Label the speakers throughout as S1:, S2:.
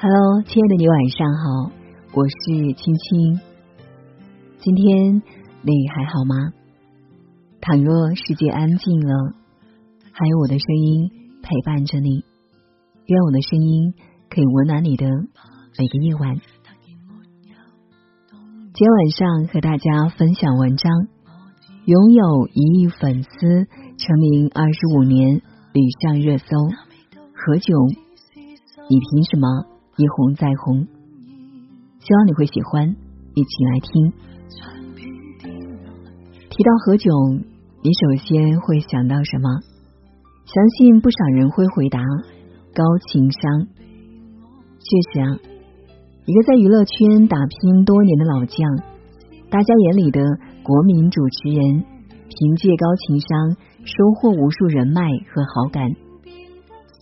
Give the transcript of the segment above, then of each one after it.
S1: Hello，亲爱的你，晚上好，我是青青。今天你还好吗？倘若世界安静了，还有我的声音陪伴着你，愿我的声音可以温暖你的每个夜晚。今天晚上和大家分享文章：拥有一亿粉丝，成名二十五年，屡上热搜。何炅，你凭什么一红再红？希望你会喜欢，一起来听。提到何炅，你首先会想到什么？相信不少人会回答高情商。确实啊。一个在娱乐圈打拼多年的老将，大家眼里的国民主持人，凭借高情商收获无数人脉和好感。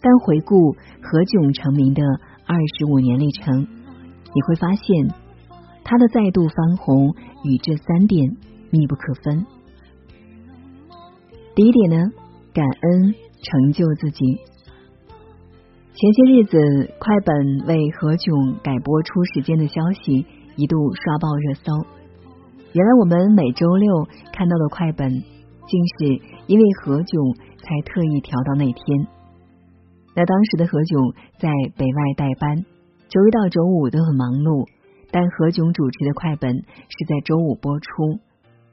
S1: 但回顾何炅成名的二十五年历程，你会发现他的再度翻红与这三点密不可分。第一点呢，感恩成就自己。前些日子，快本为何炅改播出时间的消息一度刷爆热搜。原来我们每周六看到的快本，竟是因为何炅才特意调到那天。那当时的何炅在北外代班，周一到周五都很忙碌，但何炅主持的快本是在周五播出。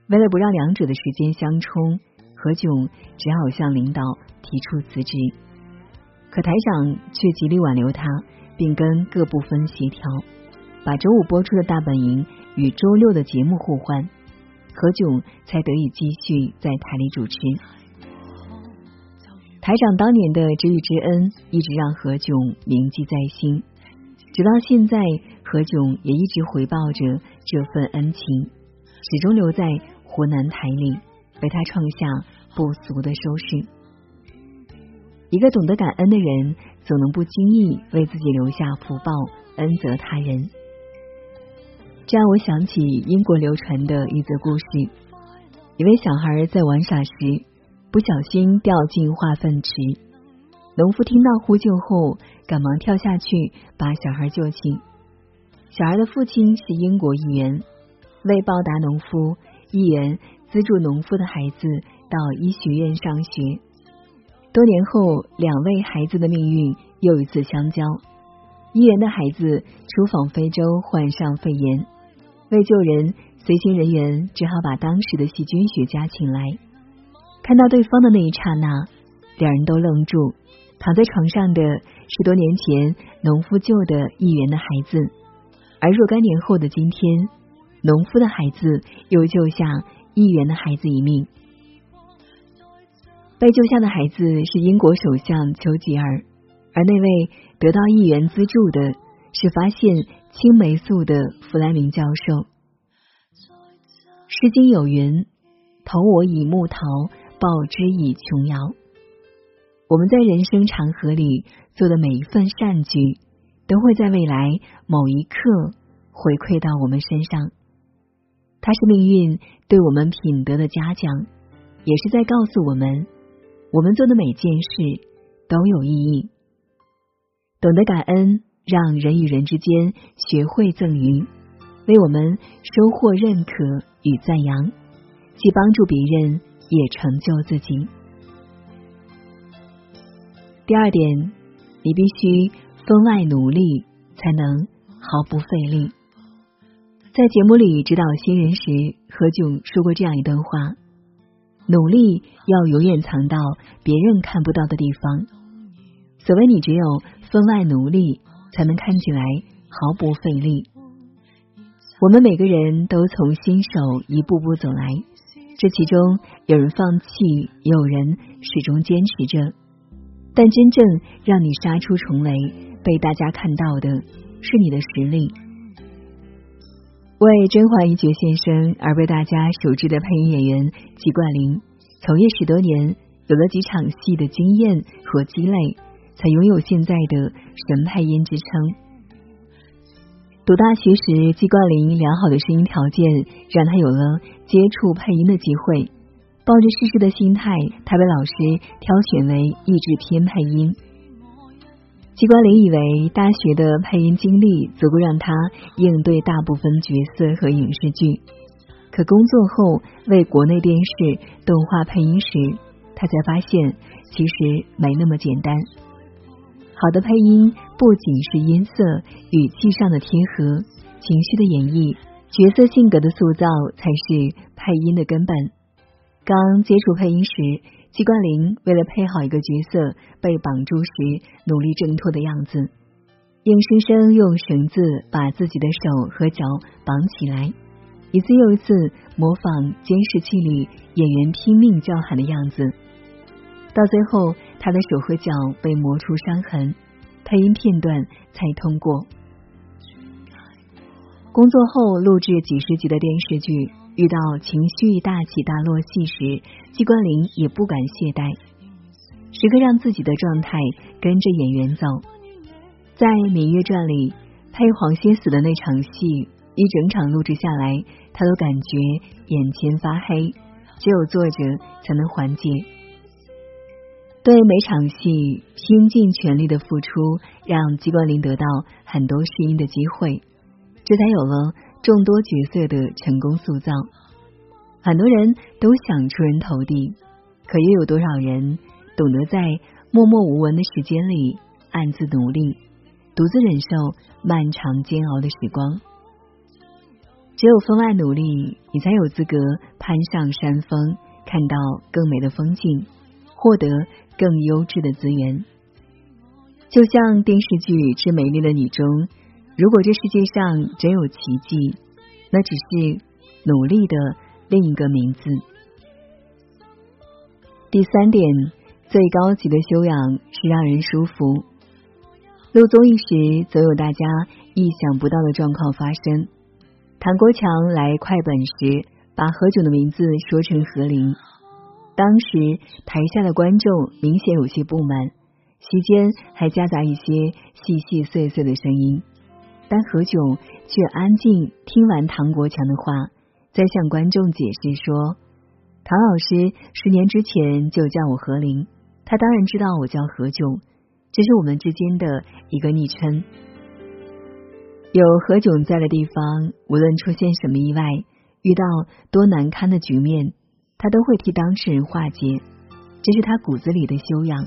S1: 为了不让两者的时间相冲，何炅只好向领导提出辞职。可台长却极力挽留他，并跟各部分协调，把周五播出的大本营与周六的节目互换，何炅才得以继续在台里主持。台长当年的知遇之恩，一直让何炅铭记在心，直到现在，何炅也一直回报着这份恩情，始终留在湖南台里，为他创下不俗的收视。一个懂得感恩的人，总能不经意为自己留下福报，恩泽他人。这让我想起英国流传的一则故事：一位小孩在玩耍时不小心掉进化粪池，农夫听到呼救后，赶忙跳下去把小孩救起。小孩的父亲是英国议员，为报答农夫，议员资助农夫的孩子到医学院上学。多年后，两位孩子的命运又一次相交。议员的孩子出访非洲，患上肺炎，为救人，随行人员只好把当时的细菌学家请来。看到对方的那一刹那，两人都愣住。躺在床上的是多年前农夫救的议员的孩子，而若干年后的今天，农夫的孩子又救下议员的孩子一命。被救下的孩子是英国首相丘吉尔，而那位得到议员资助的是发现青霉素的弗莱明教授。诗经有云：“投我以木桃，报之以琼瑶。”我们在人生长河里做的每一份善举，都会在未来某一刻回馈到我们身上。它是命运对我们品德的嘉奖，也是在告诉我们。我们做的每件事都有意义，懂得感恩，让人与人之间学会赠予，为我们收获认可与赞扬，既帮助别人，也成就自己。第二点，你必须分外努力，才能毫不费力。在节目里指导新人时，何炅说过这样一段话。努力要永远藏到别人看不到的地方。所谓你只有分外努力，才能看起来毫不费力。我们每个人都从新手一步步走来，这其中有人放弃，也有人始终坚持着。但真正让你杀出重围，被大家看到的是你的实力。为《甄嬛一角》献身而被大家熟知的配音演员季冠霖，从业十多年，有了几场戏的经验和积累，才拥有现在的神配音之称。读大学时，季冠霖良好的声音条件让他有了接触配音的机会。抱着试试的心态，他被老师挑选为译制片配音。季冠霖以为大学的配音经历足够让他应对大部分角色和影视剧，可工作后为国内电视动画配音时，他才发现其实没那么简单。好的配音不仅是音色、语气上的贴合，情绪的演绎、角色性格的塑造才是配音的根本。刚接触配音时。季冠霖为了配好一个角色，被绑住时努力挣脱的样子，硬生生用绳子把自己的手和脚绑起来，一次又一次模仿监视器里演员拼命叫喊的样子，到最后他的手和脚被磨出伤痕，配音片段才通过。工作后录制几十集的电视剧。遇到情绪大起大落戏时，季冠霖也不敢懈怠，时刻让自己的状态跟着演员走。在《芈月传》里配黄歇死的那场戏，一整场录制下来，他都感觉眼前发黑，只有坐着才能缓解。对每场戏拼尽全力的付出，让季冠霖得到很多试音的机会，这才有了。众多角色的成功塑造，很多人都想出人头地，可又有多少人懂得在默默无闻的时间里暗自努力，独自忍受漫长煎熬的时光？只有分外努力，你才有资格攀上山峰，看到更美的风景，获得更优质的资源。就像电视剧《致美丽的你》中。如果这世界上真有奇迹，那只是努力的另一个名字。第三点，最高级的修养是让人舒服。录综艺时，总有大家意想不到的状况发生。唐国强来快本时，把何炅的名字说成何林，当时台下的观众明显有些不满，席间还夹杂一些细细碎碎的声音。但何炅却安静听完唐国强的话，再向观众解释说：“唐老师十年之前就叫我何林，他当然知道我叫何炅，这是我们之间的一个昵称。有何炅在的地方，无论出现什么意外，遇到多难堪的局面，他都会替当事人化解，这是他骨子里的修养。”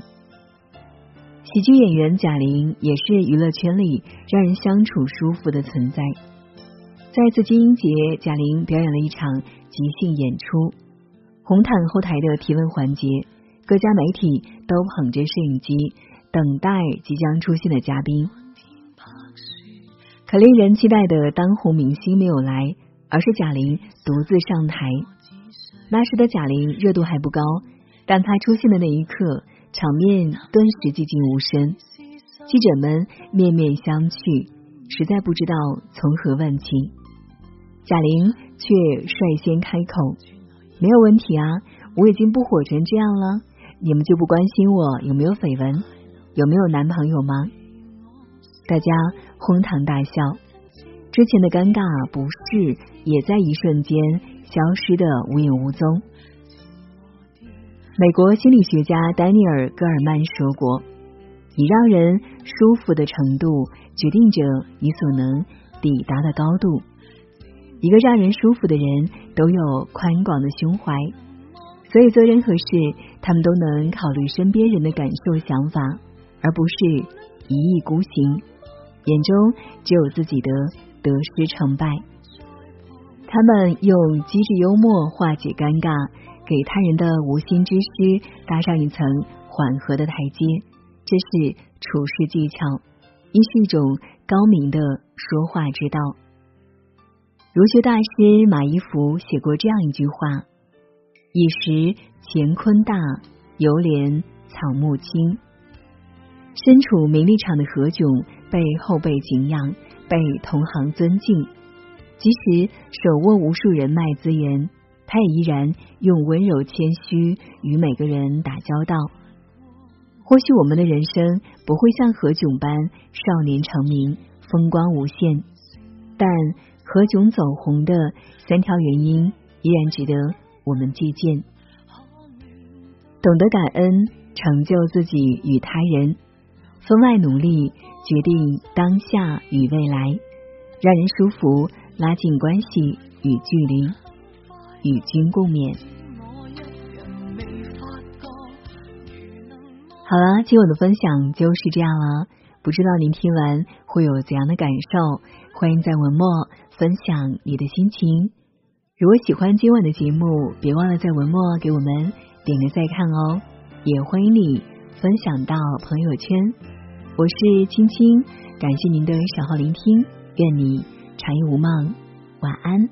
S1: 喜剧演员贾玲也是娱乐圈里让人相处舒服的存在。在一次金鹰节，贾玲表演了一场即兴演出，红毯后台的提问环节，各家媒体都捧着摄影机等待即将出现的嘉宾。可令人期待的当红明星没有来，而是贾玲独自上台。那时的贾玲热度还不高，但她出现的那一刻。场面顿时寂静无声，记者们面面相觑，实在不知道从何问起。贾玲却率先开口：“没有问题啊，我已经不火成这样了，你们就不关心我有没有绯闻，有没有男朋友吗？”大家哄堂大笑，之前的尴尬不适也在一瞬间消失的无影无踪。美国心理学家丹尼尔·戈尔曼说过：“你让人舒服的程度，决定着你所能抵达的高度。一个让人舒服的人，都有宽广的胸怀，所以做任何事，他们都能考虑身边人的感受、想法，而不是一意孤行，眼中只有自己的得失成败。他们用机智幽默化解尴尬。”给他人的无心之失搭上一层缓和的台阶，这是处事技巧，亦是一种高明的说话之道。儒学大师马一浮写过这样一句话：“一时乾坤大，犹怜草木青。”身处名利场的何炅被后辈敬仰，被同行尊敬，即使手握无数人脉资源。他也依然用温柔谦虚与每个人打交道。或许我们的人生不会像何炅般少年成名、风光无限，但何炅走红的三条原因依然值得我们借鉴：懂得感恩，成就自己与他人，分外努力，决定当下与未来，让人舒服，拉近关系与距离，与君共勉。好了，今晚的分享就是这样了。不知道您听完会有怎样的感受？欢迎在文末分享你的心情。如果喜欢今晚的节目，别忘了在文末给我们点个再看哦。也欢迎你分享到朋友圈。我是青青，感谢您的守候聆听，愿你长夜无梦，晚安。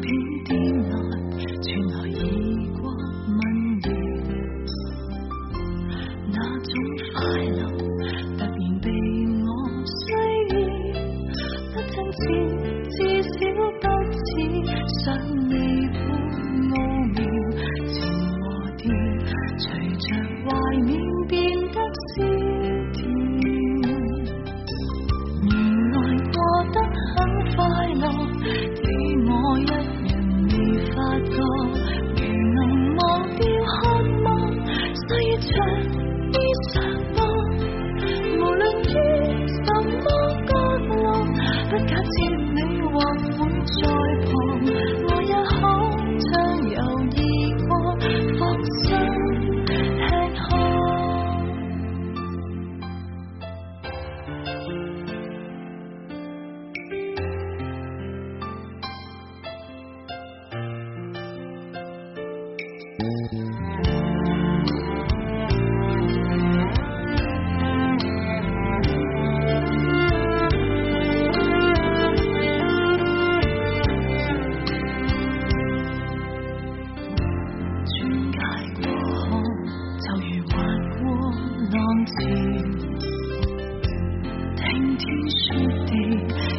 S2: 天。听天说地，